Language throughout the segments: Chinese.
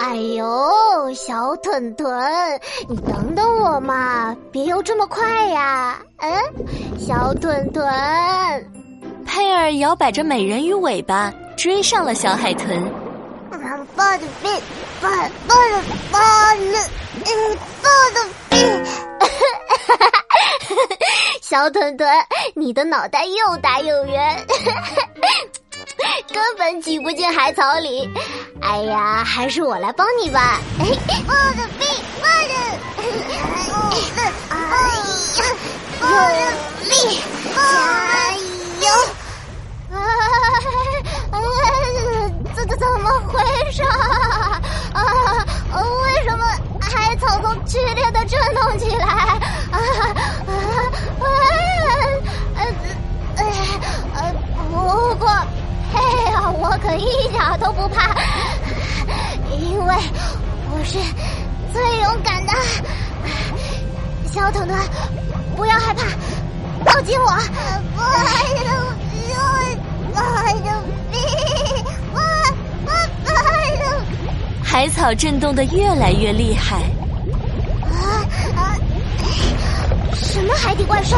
哎呦，小屯屯，你等等我嘛，别游这么快呀！嗯，小屯屯，佩儿摇摆着美人鱼尾巴追上了小海豚。放的屁，放放的放的，嗯，放的屁。小屯屯，你的脑袋又大又圆，根本挤不进海草里。哎呀，还是我来帮你吧。哎，我的病，我的，哎呀，我的病，加油！啊，这这怎么回事啊？啊，为什么海草丛剧烈的震动起来？可一点都不怕，因为我是最勇敢的小彤彤，不要害怕，抱紧我！我爱的，我爱的我我。海草震动的越来越厉害。啊啊！什么海底怪兽？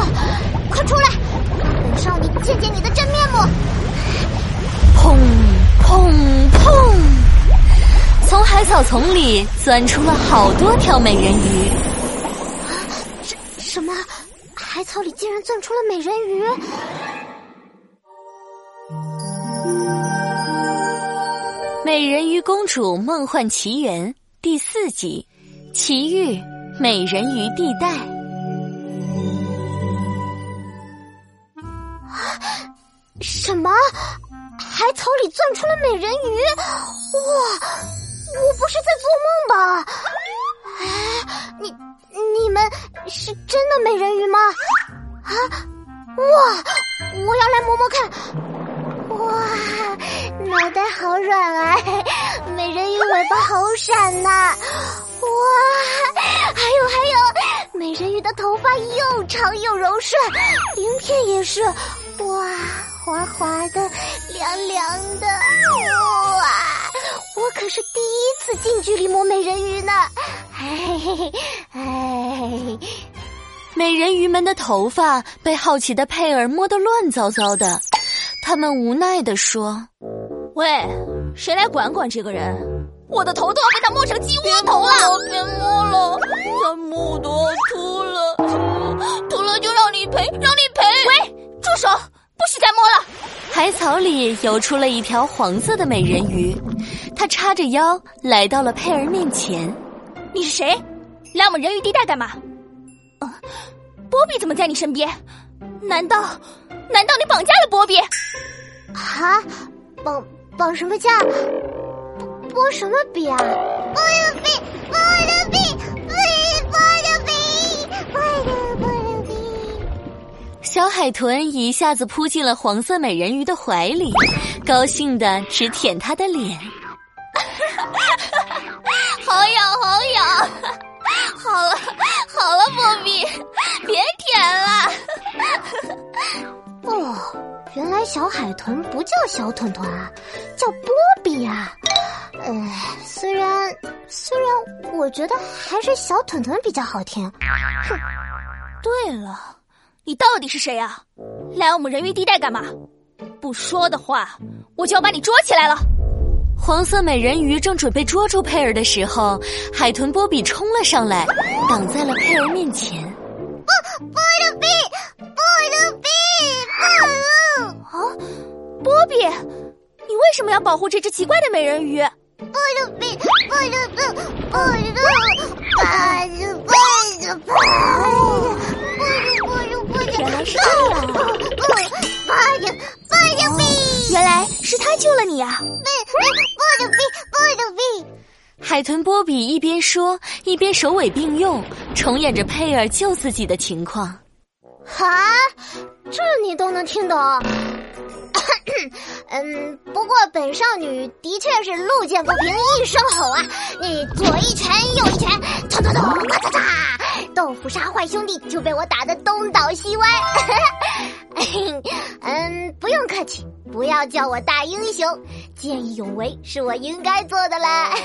快出来！草丛里钻出了好多条美人鱼。啊什什么？海草里竟然钻出了美人鱼！《美人鱼公主梦幻奇缘》第四集：奇遇美人鱼地带。啊什么？海草里钻出了美人鱼！哇，我不是在做梦吧？哎，你你们是真的美人鱼吗？啊，哇，我要来摸摸看。哇，脑袋好软啊，美人鱼尾巴好闪呐！哇，还有还有，美人鱼的头发又长又柔顺，鳞片也是，哇。滑滑的，凉凉的，哇！我可是第一次近距离摸美人鱼呢，哎哎！美人鱼们的头发被好奇的佩尔摸得乱糟糟的，他们无奈的说：“喂，谁来管管这个人？我的头都要被他摸成鸡窝头了！别摸了，他摸都要秃了，秃了就让你赔，让你赔！喂，住手！”不许再摸了！海草里游出了一条黄色的美人鱼，它叉着腰来到了佩儿面前。你是谁？来我们人鱼地带干嘛？啊，波比怎么在你身边？难道难道你绑架了波比？啊，绑绑什么架？波什么比啊？波的比，波的比，海豚一下子扑进了黄色美人鱼的怀里，高兴的直舔它的脸。好痒，好痒！好了，好了，波比，别舔了。哦，原来小海豚不叫小豚豚啊，叫波比啊。呃，虽然虽然我觉得还是小豚豚比较好听。哼，对了。你到底是谁啊？来我们人鱼地带干嘛？不说的话，我就要把你捉起来了。黄色美人鱼正准备捉住佩尔的时候，海豚波比冲了上来，挡在了佩尔面前。波波的比，波的比，波啊！波比，你为什么要保护这只奇怪的美人鱼？波的比，波的比，波救了你呀！爸的币，爸的币。海豚波比一边说，一边首尾并用，重演着佩尔救自己的情况。啊，这你都能听懂？嗯，不过本少女的确是路见不平一声吼啊！你左一拳，右一拳，咚咚咚，豆腐沙坏兄弟就被我打得东倒西歪。嗯，不用客气，不要叫我大英雄，见义勇为是我应该做的啦。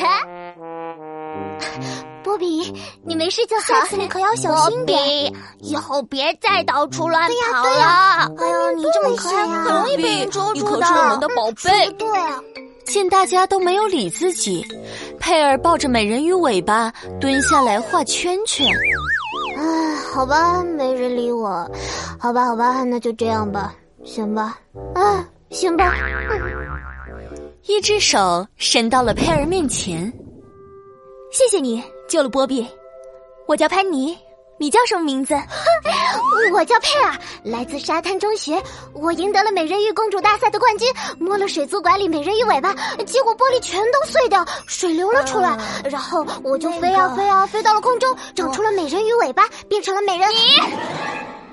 波比，你没事就好，下次你可要小心点，以后别再到处乱跑了。哎呦，你这么可爱，很容易被人捉住的。你可是我们的宝贝。对。见大家都没有理自己，佩尔抱着美人鱼尾巴蹲下来画圈圈。唉，好吧，没人理我。好吧，好吧，那就这样吧，行吧。啊，行吧。一只手伸到了佩儿面前，谢谢你救了波比。我叫潘妮。你叫什么名字？我叫佩尔，来自沙滩中学。我赢得了美人鱼公主大赛的冠军，摸了水族馆里美人鱼尾巴，结果玻璃全都碎掉，水流了出来。然后我就飞啊飞啊，飞到了空中，长出了美人鱼尾巴，变成了美人。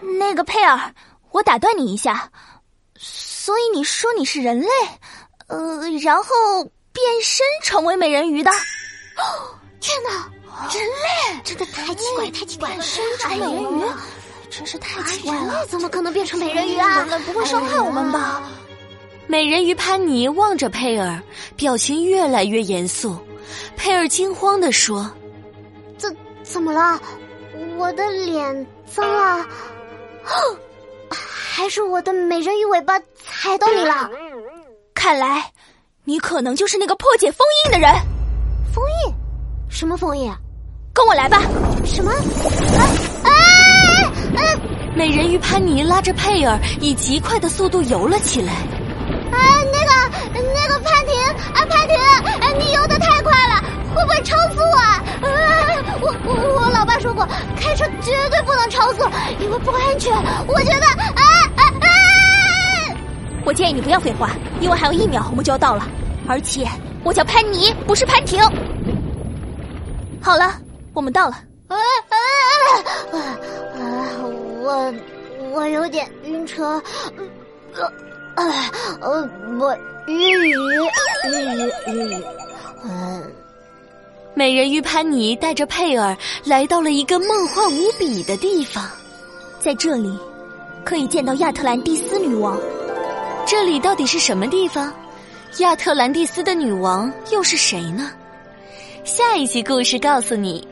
你那个佩尔，我打断你一下。所以你说你是人类，呃，然后变身成为美人鱼的？哦天哪！人类真的太奇怪，太奇怪了！变身成美人鱼，真是太奇怪了！怎么可能变成美人鱼啊？人类不会伤害我们吧？美人鱼潘妮望着佩尔，表情越来越严肃。佩尔惊慌的说：“怎怎么了？我的脸脏了？还是我的美人鱼尾巴踩到你了？看来你可能就是那个破解封印的人。封印？什么封印？”跟我来吧！什么？啊啊！美人鱼潘妮拉着佩尔以极快的速度游了起来。啊，那个那个潘婷啊，潘婷，你游的太快了，会不会超速啊？啊！我我我老爸说过，开车绝对不能超速，因为不安全。我觉得啊啊啊！我建议你不要废话，因为还有一秒我们就要到了，而且我叫潘妮，不是潘婷。好了。我们到了。啊啊啊！我我有点晕车。呃，呃，我晕鱼晕鱼晕鱼。嗯，美人鱼潘妮带着佩尔来到了一个梦幻无比的地方，在这里可以见到亚特兰蒂斯女王。这里到底是什么地方？亚特兰蒂斯的女王又是谁呢？下一集故事告诉你。